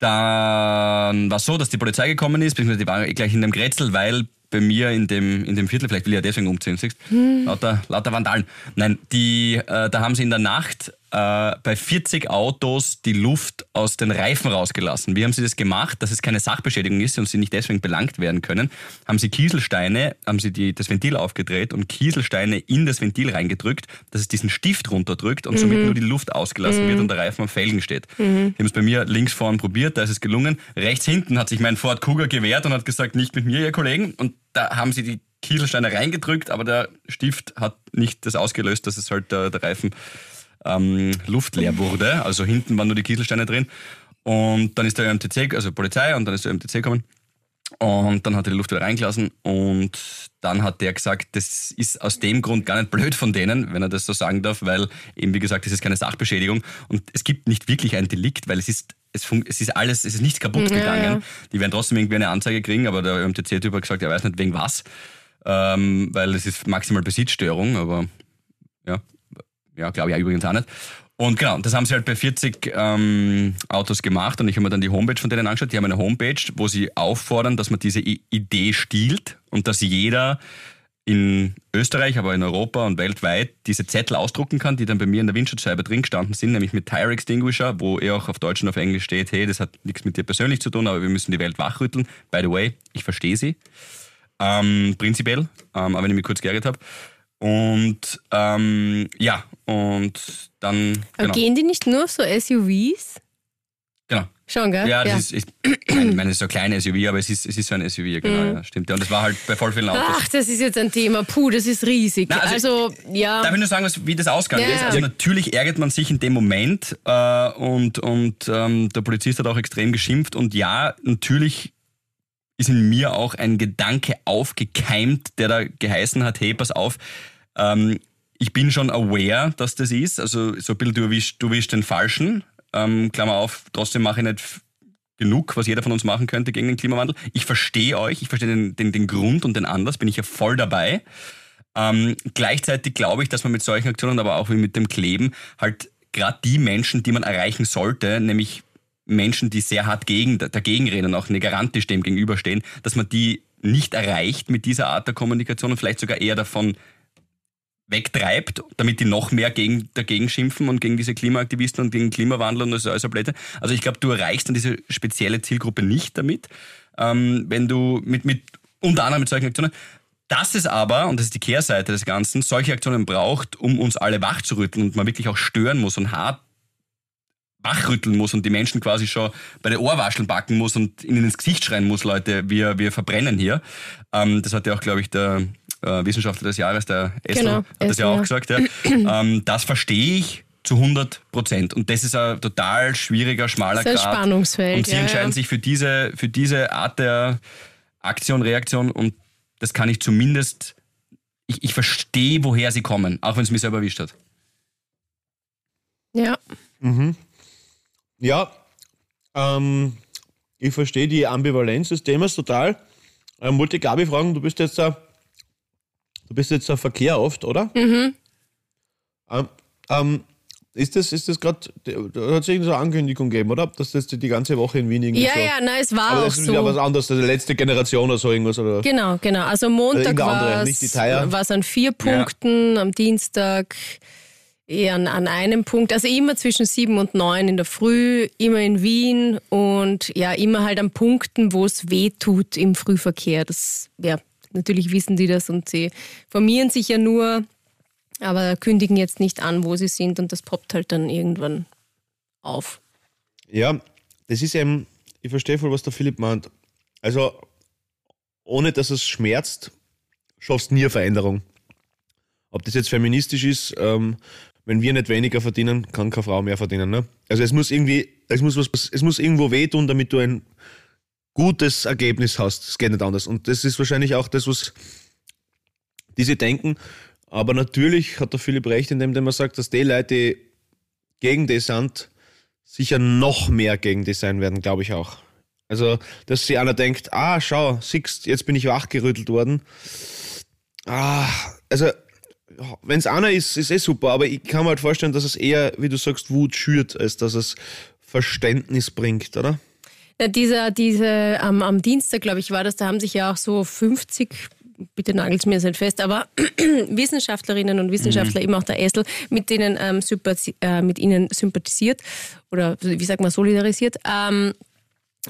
dann war es so, dass die Polizei gekommen ist, beziehungsweise die waren eh gleich in dem Grätzl, weil bei mir in dem, in dem Viertel, vielleicht will ich ja deswegen umziehen, siehst lauter, lauter Vandalen. Nein, die, äh, da haben sie in der Nacht äh, bei 40 Autos die Luft aus den Reifen rausgelassen. Wie haben sie das gemacht, dass es keine Sachbeschädigung ist und sie nicht deswegen belangt werden können? Haben sie Kieselsteine, haben sie die, das Ventil aufgedreht und Kieselsteine in das Ventil reingedrückt, dass es diesen Stift runterdrückt und somit nur die Luft ausgelassen wird und der Reifen am Felgen steht. Die haben es bei mir links vorn probiert, da ist es gelungen. Rechts hinten hat sich mein Ford Kuga gewehrt und hat gesagt, nicht mit mir, ihr Kollegen. Und da haben sie die Kieselsteine reingedrückt, aber der Stift hat nicht das ausgelöst, dass es halt der, der Reifen ähm, luftleer wurde. Also hinten waren nur die Kieselsteine drin. Und dann ist der ÖMTC, also Polizei, und dann ist der ÖMTC gekommen. Und dann hat er die Luft wieder reingelassen und dann hat der gesagt, das ist aus dem Grund gar nicht blöd von denen, wenn er das so sagen darf, weil eben wie gesagt, es ist keine Sachbeschädigung und es gibt nicht wirklich ein Delikt, weil es ist es, es ist alles, es ist nichts kaputt Ja, gegangen. ja. Die werden trotzdem irgendwie eine Anzeige kriegen, aber der ÖMTC-Typ hat gesagt, er weiß nicht wegen was, ähm, weil es ist maximal Besitzstörung, aber ja, ja, glaube ich ja übrigens auch nicht. Und genau, das haben sie halt bei 40 ähm, Autos gemacht und ich habe mir dann die Homepage von denen angeschaut. Die haben eine Homepage, wo sie auffordern, dass man diese I Idee stiehlt und dass jeder in Österreich, aber in Europa und weltweit diese Zettel ausdrucken kann, die dann bei mir in der Windschutzscheibe drin gestanden sind, nämlich mit Tire Extinguisher, wo eh auch auf Deutsch und auf Englisch steht, hey, das hat nichts mit dir persönlich zu tun, aber wir müssen die Welt wachrütteln. By the way, ich verstehe sie. ähm, prinzipiell, ähm, auch wenn ich mich kurz geärgert habe. Und ähm, ja, und dann. Aber Genau. gehen die nicht nur auf so SUVs? genau. Schon, gell? Ja, das Ist, ist, ich meine, es ist so ein kleines SUV, aber es ist, es ist so ein SUV, ja, genau, ja, stimmt. Ja, und das war halt bei voll vielen Autos. Ach, das ist jetzt ein Thema. Puh, das ist riesig. Na, also- also, ja. Darf ich nur sagen, was, wie das ausgegangen Ja, ist? ja. Also natürlich ärgert man sich in dem Moment äh, und, und ähm, der Polizist hat auch extrem geschimpft und ja, natürlich ist in mir auch ein Gedanke aufgekeimt, der da geheißen hat, hey, pass auf, ähm, ich bin schon aware, dass das ist, also so ein bisschen, du erwischst, du den Falschen, ähm, Klammer auf, trotzdem mache ich nicht genug, was jeder von uns machen könnte gegen den Klimawandel. Ich verstehe euch, ich verstehe den, den, den Grund und den Anlass, bin ich ja voll dabei. Ähm, gleichzeitig glaube ich, dass man mit solchen Aktionen, aber auch wie mit dem Kleben, halt gerade die Menschen, die man erreichen sollte, nämlich Menschen, die sehr hart gegen, dagegen reden auch negarantisch dem gegenüberstehen, dass man die nicht erreicht mit dieser Art der Kommunikation und vielleicht sogar eher davon wegtreibt, damit die noch mehr gegen, dagegen schimpfen und gegen diese Klimaaktivisten und gegen Klimawandel und das alles Ablette. Also ich glaube, du erreichst dann diese spezielle Zielgruppe nicht damit, ähm, wenn du mit, mit unter anderem mit solchen Aktionen. Dass es aber, und das ist die Kehrseite des Ganzen, solche Aktionen braucht, um uns alle wachzurütteln und man wirklich auch stören muss und hart wachrütteln muss und die Menschen quasi schon bei der Ohrwascheln backen muss und ihnen ins Gesicht schreien muss, Leute, wir, wir verbrennen hier. Ähm, das hat ja auch, glaube ich, der äh, Wissenschaftler des Jahres, der Essel, Genau, hat das ja auch ja. gesagt. Ja. ähm, das verstehe ich zu 100 Prozent. Und das ist ein total schwieriger, schmaler Das ist ein Grad. Spannungsfeld, Und sie ja, entscheiden ja. sich für diese, für diese Art der Aktion, Reaktion und das kann ich zumindest, ich, ich verstehe, woher sie kommen, auch wenn es mich selber erwischt hat. ja. Ja, ähm, ich verstehe die Ambivalenz des Themas total. Ähm, wollte Gabi fragen, du bist jetzt da, du bist jetzt da Verkehr oft, oder? Mhm. Ähm, ähm, ist das, ist das gerade, da hat es irgendeine so eine Ankündigung gegeben, oder? Dass das die ganze Woche in Wien irgendwie Ja, so. ja, nein, es war Aber auch das ist wieder was so. anderes, die letzte Generation oder so irgendwas, oder? Genau, genau. Also Montag war es an vier Punkten, am Dienstag eher an, an einem Punkt. Also immer zwischen sieben und neun in der Früh, immer in Wien und ja, immer halt an Punkten, wo es weh tut im Frühverkehr. Das, ja, natürlich wissen die das und sie formieren sich ja nur, aber kündigen jetzt nicht an, wo sie sind und das poppt halt dann irgendwann auf. Ja, das ist eben, ich verstehe voll, was der Philipp meint. Also, ohne dass es schmerzt, schaffst nie eine Veränderung. Ob das jetzt feministisch ist, ähm, wenn wir nicht weniger verdienen, kann keine Frau mehr verdienen. Ne? Also es muss irgendwie, es muss was, es muss irgendwo wehtun, damit du ein gutes Ergebnis hast. Es geht nicht anders. Und das ist wahrscheinlich auch das, was diese denken. Aber natürlich hat der Philipp recht, indem er sagt, dass die Leute, die gegen die sind, sicher noch mehr gegen die sein werden, glaube ich auch. Also, dass sich einer denkt, ah, schau, siehst, jetzt bin ich wachgerüttelt worden. Ah, also, wenn es einer ist, ist eh super, aber ich kann mir halt vorstellen, dass es eher, wie du sagst, Wut schürt, als dass es Verständnis bringt, oder? Ja, dieser, diese, am, am Dienstag, glaube ich, war das, da haben sich ja auch so 50, bitte nagelt mir jetzt nicht fest, aber Wissenschaftlerinnen und Wissenschaftler, eben auch der Essel, mit denen ähm, äh, mit ihnen sympathisiert oder wie sagt man, solidarisiert ähm,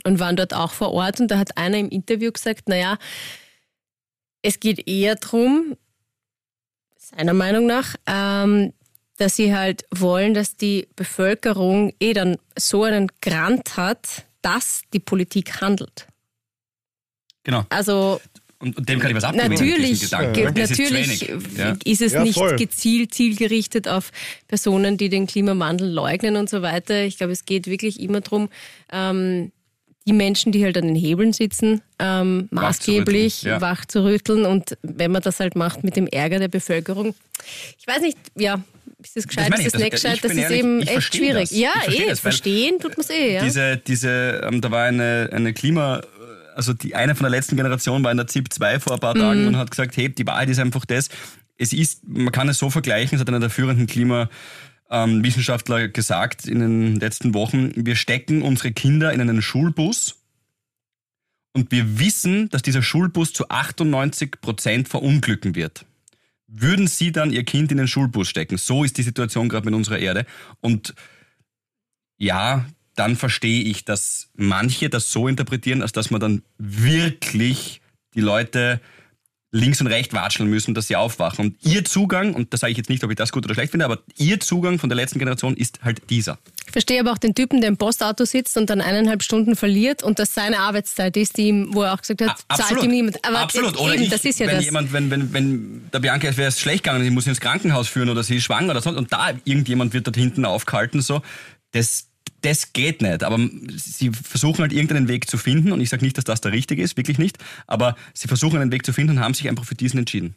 und waren dort auch vor Ort. Und da hat einer im Interview gesagt, naja, es geht eher darum, seiner Meinung nach, ähm, dass sie halt wollen, dass die Bevölkerung eh dann so einen Grant hat, dass die Politik handelt. Genau. Also Und, und dem kann ich was abgewinnen. natürlich, zu natürlich. Ja. ist es Ja, nicht gezielt zielgerichtet auf Personen, die den Klimawandel leugnen und so weiter. Ich glaube, es geht wirklich immer darum, ähm, die Menschen, die halt an den Hebeln sitzen, ähm, maßgeblich ja. wach zu rütteln. Und wenn man das halt macht mit dem Ärger der Bevölkerung, ich weiß nicht, ja, ist das gescheit, ich, ist das nicht das- gescheit, das ist ehrlich, eben echt schwierig. das. Ja, eh, das, verstehen tut man es eh, ja. Diese, diese, ähm, da war eine, eine Klima, also die eine von der letzten Generation war in der ZIP 2 vor ein paar Tagen und hat gesagt, hey, die Wahrheit ist einfach das, es ist, man kann es so vergleichen, es hat einer der führenden Klimawissenschaftler gesagt in den letzten Wochen, wir stecken unsere Kinder in einen Schulbus und wir wissen, dass dieser Schulbus zu 98 Prozent verunglücken wird. Würden Sie dann Ihr Kind in den Schulbus stecken? So ist die Situation gerade mit unserer Erde. Und ja, dann verstehe ich, dass manche das so interpretieren, als dass man dann wirklich die Leute links und rechts watscheln müssen, dass sie aufwachen. Und ihr Zugang, und da sage ich jetzt nicht, ob ich das gut oder schlecht finde, aber ihr Zugang von der letzten Generation ist halt dieser. Ich verstehe aber auch den Typen, der im Postauto sitzt und dann eineinhalb Stunden verliert und das seine Arbeitszeit ist, die ihm, wo er auch gesagt hat, A- zahlt ihm niemand. Aber Absolut. Oder eben, ich, das ist ja wenn das. jemand, wenn, wenn, wenn der Bianca wäre es schlecht gegangen, sie muss ins Krankenhaus führen oder sie ist schwanger oder sonst und da irgendjemand wird dort hinten aufgehalten, so, das, das geht nicht. Aber sie versuchen halt irgendeinen Weg zu finden und ich sage nicht, dass das der richtige ist, wirklich nicht, aber sie versuchen einen Weg zu finden und haben sich einfach für diesen entschieden.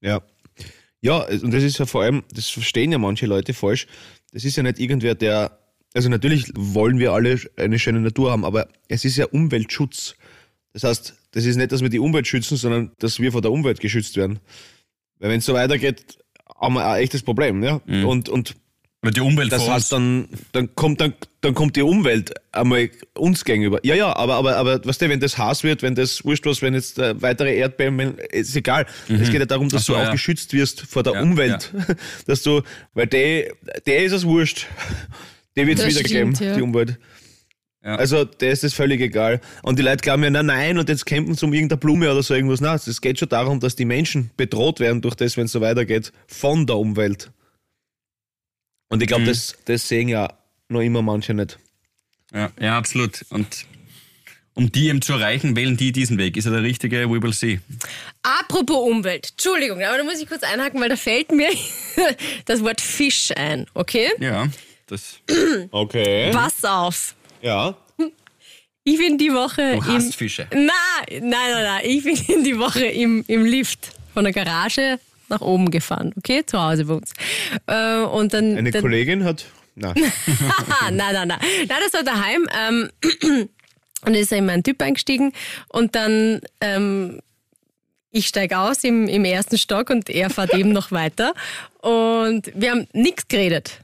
Ja. Ja, und das ist ja vor allem, das verstehen ja manche Leute falsch. Das ist ja nicht irgendwer, der, also natürlich wollen wir alle eine schöne Natur haben, aber es ist ja Umweltschutz. Das heißt, das ist nicht, dass wir die Umwelt schützen, sondern dass wir vor der Umwelt geschützt werden. Weil wenn es so weitergeht, haben wir ein echtes Problem, ja. Und, und Oder die Umwelt das vor heißt, uns. dann, dann, kommt, dann, dann kommt die Umwelt einmal uns gegenüber. Ja, ja, aber, aber, aber weißt du, wenn das Hass wird, wenn das wurscht was, wenn jetzt äh, weitere Erdbeben, wenn, ist egal. Es geht ja darum, dass so, du auch ja. geschützt wirst vor der Ja, Umwelt. Dass du, weil der, der ist es wurscht. Der wird es wiedergeben, stimmt, ja. die Umwelt. Ja. Also, der ist das völlig egal. Und die Leute glauben ja, nein, nein, und jetzt kämpfen sie um irgendeine Blume oder so irgendwas. Nein, es geht schon darum, dass die Menschen bedroht werden durch das, wenn es so weitergeht, von der Umwelt. Und ich glaube, Mhm. das, das sehen ja noch immer manche nicht. Ja, ja, absolut. Und um die eben zu erreichen, wählen die diesen Weg. Ist er der richtige? We will see. Apropos Umwelt, Entschuldigung, aber da muss ich kurz einhaken, weil da fällt mir das Wort Fisch ein, okay? Ja, das. Okay. Pass auf. Ja. Ich bin die Woche Du hasst im... Fische. Nein, nein, nein, nein. Ich bin in die Woche im, im Lift von der Garage nach oben gefahren, okay? Zu Hause bei uns. Äh, und dann, Eine dann Kollegin hat. Na, nein, nein, nein. Nein, das war daheim. Ähm, und ist eben ein Typ eingestiegen und dann ähm, ich steige aus im, im ersten Stock und er fährt eben noch weiter. Und wir haben nichts geredet.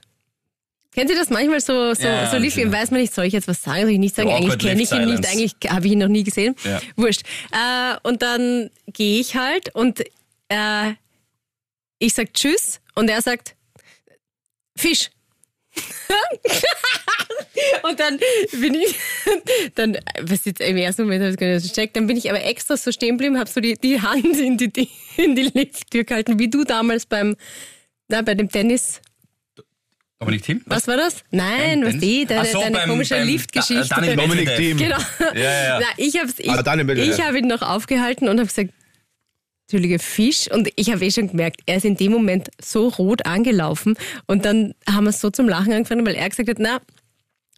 Kennt ihr das manchmal so, so, Ja, so lief, ja. weiß man nicht, soll ich jetzt was sagen, soll ich nicht sagen, eigentlich kenne ich ihn lift nicht, silence. eigentlich habe ich ihn noch nie gesehen. Ja. Wurscht. Äh, und dann gehe ich halt und äh, ich sag Tschüss und er sagt Fisch. Und dann bin ich, dann, was jetzt im ersten Moment habe ich gar nicht so gecheckt, dann bin ich aber extra so stehen geblieben, habe so die, die Hand in die, die, in die Lifttür gehalten, wie du damals beim, na, bei dem Tennis. Aber nicht Tim? Was war das? Nein, was die, deine, so, deine beim- komische Liftgeschichte. Da- Daniel Dominik. Thiem. Genau. Ja, ja. Na, ich habe ich, Ah, Medvedev. ich hab ihn noch aufgehalten und habe gesagt, Entschuldige, Fisch. Und ich habe eh schon gemerkt, er ist in dem Moment so rot angelaufen. Und dann haben wir so zum Lachen angefangen, weil er gesagt hat, na,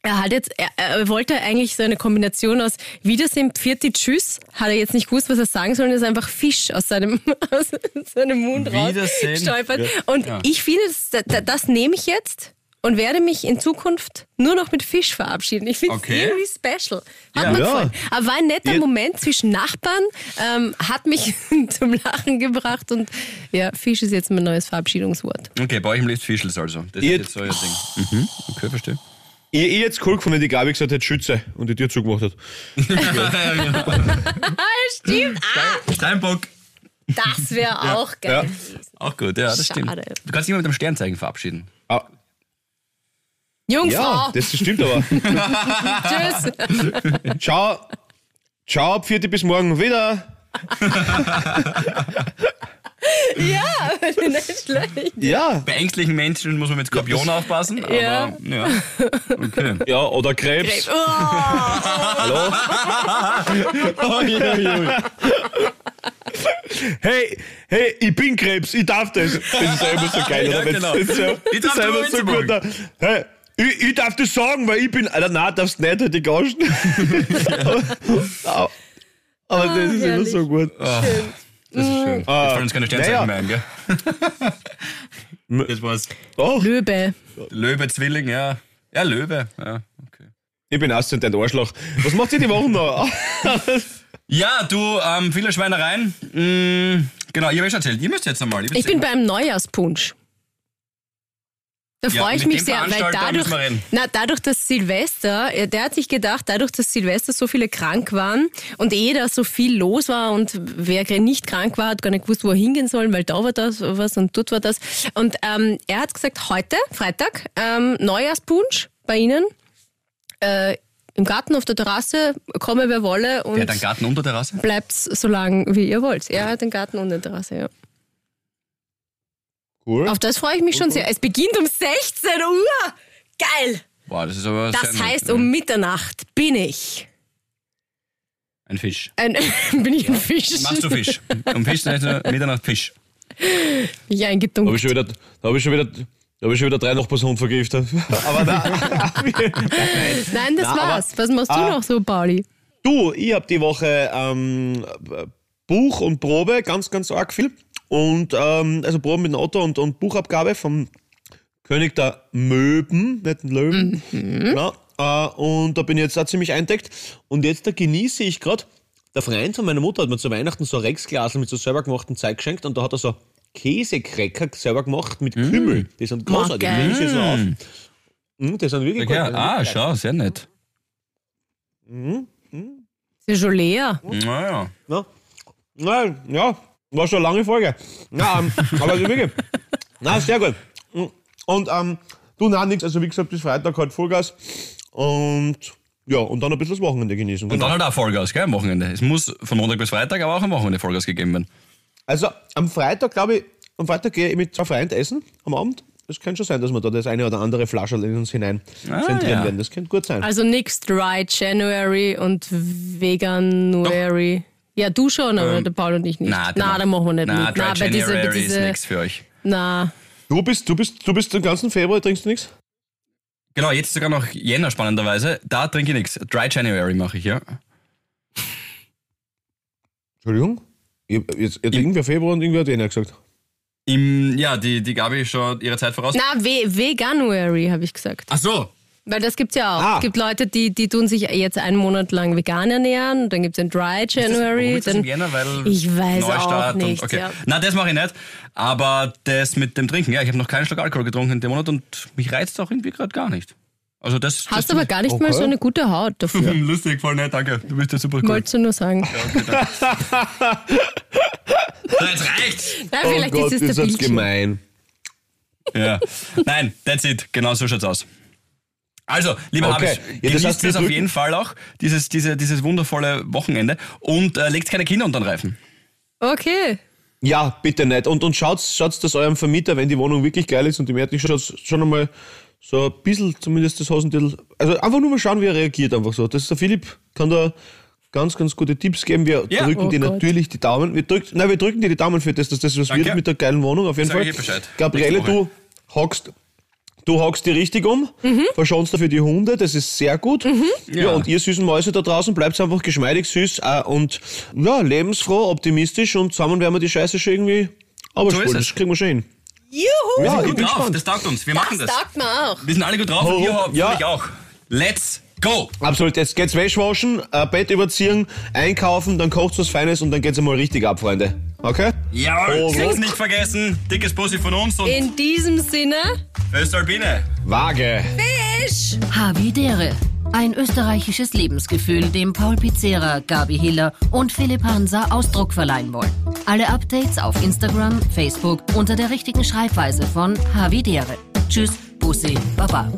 er hat jetzt, er, er wollte eigentlich so eine Kombination aus Wiedersehen, Pfirti, Tschüss. Hat er jetzt nicht gewusst, was er sagen soll und ist einfach Fisch aus seinem, aus seinem Mund raus stolpert. Und ich finde, das, das, das nehme ich jetzt und werde mich in Zukunft nur noch mit Fisch verabschieden. Ich finde es Okay. irgendwie special. Hat Ja. mir Ja. gefallen. Aber war ein netter Ja. Moment zwischen Nachbarn, ähm, hat mich zum Lachen gebracht und ja, Fisch ist jetzt mein neues Verabschiedungswort. Okay, bei euch im Lift Fischels also. Das Ihr- ist jetzt so euer Ding. Mhm. Okay, verstehe. ich, ich jetzt cool gefunden, die Gabi gesagt hat, Schütze und die Tür zugemacht hat. Ah, stimmt. Ah, Steinbock. das wäre auch geil. Ja. Auch gut, ja, das stimmt. Schade. Du kannst dich immer mit einem Sternzeichen verabschieden. Ah, Jungfrau, ja, das stimmt aber. tschüss. Ciao. Ciao, ab vierte bis morgen wieder. ja, nicht schlecht. Ja. Bei ängstlichen Menschen muss man mit Skorpion aufpassen. Ja. Aber, ja. Okay. Ja, oder Krebs. Oh, Hallo? hey, hey, ich bin Krebs, ich darf das. Das ist ja immer so geil, Ja, oder? Genau. wenn's so, Ich das darf ist immer die so gut. da. Hey, ich, ich darf das sagen, weil ich bin. Alter, nein, darfst nicht, halt die Gaschen. aber, aber das ist immer herrlich. so gut. Das ist schön. Jetzt fallen uns keine Sternzeichen naja. mehr ein, gell? Das war's. Oh, Löwe. Löwe, Zwilling, ja. Ja, Löwe. Ja, okay. ich bin Aszendent Arschloch. Was macht ihr die Woche noch? Ja, du, ähm, viele Schweinereien. Mm, genau, ihr habt schon erzählt. Ihr müsst jetzt einmal. Ich bin beim Neujahrspunsch. Da Ja, freue ich mich sehr, weil dadurch, na, dadurch, dass Silvester, der hat sich gedacht, dadurch, dass Silvester so viele krank waren und eh da so viel los war und wer nicht krank war, hat gar nicht gewusst, wo er hingehen soll, weil da war das was und dort war das. Und ähm, er hat gesagt, heute, Freitag, ähm, Neujahrspunsch bei Ihnen. Äh, im Garten auf der Terrasse, komme wer wolle und Wer hat einen Garten unter der Terrasse? bleibt so lang wie ihr wollt. Er hat den Garten und eine Terrasse, ja. Cool. Auf das freue ich mich schon sehr. Es beginnt um 16 Uhr. Geil. Boah, das ist aber Das nett, heißt, ja. um Mitternacht bin ich. Ein Fisch. Ein, bin ich ein Fisch. Machst du Fisch? Um Fisch Mitternacht Fisch. Bin ich Da habe eingetunkt. ich schon wieder, da habe ich schon wieder, da habe ich schon wieder drei Nachbarshund vergiftet. Aber na, Nein, das Na, aber- war's. Was machst du Ah. noch so, Pauli? du, ich habe die Woche ähm, Buch und Probe, ganz, ganz arg viel. Und ähm, also Proben mit dem Auto und, und Buchabgabe vom König der Möben, nicht Löwen. Ja, äh, und da bin ich jetzt auch ziemlich eindeckt. Und jetzt da genieße ich gerade, der Freund von meiner Mutter hat mir zu Weihnachten so ein Rexglasel mit so selber gemachten Zeug geschenkt und da hat er so Käsekräcker selber gemacht mit Kümmel. Die sind großartig. geil. Die so auf. Mm, die sind wirklich Ja, gut. ah, schau, sehr nett. Ist ja schon leer. Naja. Ja. Nein, ja, war schon eine lange Folge. Ja, ähm, aber also wirklich. Na, sehr gut. Und ähm, du, nein, nix. Also wie gesagt, bis Freitag halt Vollgas. Und ja, und dann ein bisschen das Wochenende genießen. Und Genau. dann halt auch Vollgas, gell, am Wochenende. Es muss von Montag bis Freitag, aber auch am Wochenende Vollgas gegeben werden. Also am Freitag, glaube ich, am Freitag gehe ich mit zwei Freunden essen am Abend. Das könnte schon sein, dass wir da das eine oder andere Flasche in uns hinein Ah, zentrieren ja. werden. Das könnte gut sein. Also nix Dry January und Veganuary. Ja, du schon, aber der Paul und ich nicht. Na, Na, da machen wir nicht na, mit. Dry Na, bei diese, bei ist diese, nichts für euch. na, Du bist, du bist, du bist den ganzen Februar, trinkst du nichts? Genau, jetzt sogar noch Jänner spannenderweise. Da trinke ich nichts. Dry January mache ich, ja. Entschuldigung? Jetzt, jetzt irgendwer Februar und irgendwer hat Jänner gesagt. Im, ja, die, die Gabi ist schon ihre Zeit voraus. na Ve Veganuary, habe ich gesagt. Ach so. Weil das gibt's ja auch. Ah. Es gibt Leute, die, die tun sich jetzt einen Monat lang vegan ernähren. Dann gibt's den Dry January. ist das Dann, im Jänner? Weil Ich weiß Neustart auch nicht, Und, okay. ja. Na, das mache ich nicht. Aber das mit dem Trinken, ja, ich habe noch keinen Schluck Alkohol getrunken in dem Monat und mich reizt auch irgendwie gerade gar nicht. Also das. hast das aber gar nicht mal Okay. so eine gute Haut dafür. Lustig, voll nett, danke. Du bist ja super cool. Wolltest du nur sagen. So, jetzt reicht's. Na, vielleicht ist es der ist das gemein. Ja. Nein, that's it. Genau so schaut's aus. Also, lieber Okay. Habisch, Ja, das genießt heißt, wir es auf jeden Fall auch, dieses, diese, dieses wundervolle Wochenende und äh, legt keine Kinder unter den Reifen. Okay. Ja, bitte nicht. Und, und schaut, schaut das eurem Vermieter, wenn die Wohnung wirklich geil ist und die Märkte schaut schon einmal so ein bisschen zumindest das Hosentitel. Also einfach nur mal schauen, wie er reagiert, einfach so. Das ist der Philipp, kann da ganz, ganz gute Tipps geben. Wir Ja. drücken Oh dir Gott. natürlich die Daumen. Wir drücken, nein, wir drücken dir die Daumen für das, dass das was Danke. wird mit der geilen Wohnung, auf jeden Sag Fall. ich Bescheid. Gabriele, du hockst. Du hockst die richtig um, Mhm. verschonst dafür die Hunde, das ist sehr gut. Ja. Ja. und ihr süßen Mäuse da draußen, bleibt einfach geschmeidig süß äh, und ja, lebensfroh, optimistisch und zusammen werden wir die Scheiße schon irgendwie aber So ist das kriegen wir schon hin. Juhu! Ja, ich Gut drauf, gespannt. das taugt uns. Wir machen das das. sagt man auch. Wir sind alle gut drauf und ihr Oh, ja. hoffentlich auch. Let's go! Absolut, jetzt geht's Wäschwaschen, äh, Bett überziehen, einkaufen, dann kocht's was Feines und dann geht's einmal richtig ab, Freunde. Okay? Jawohl, Oh, Ruck. nicht vergessen. Dickes Bussi von uns und In diesem Sinne, Östalbine. Waage. Fisch! Havidere. Ein österreichisches Lebensgefühl, dem Paul Pizzera, Gabi Hiller und Philipp Hansa Ausdruck verleihen wollen. Alle Updates auf Instagram, Facebook unter der richtigen Schreibweise von Havidere. Tschüss, Bussi, Baba.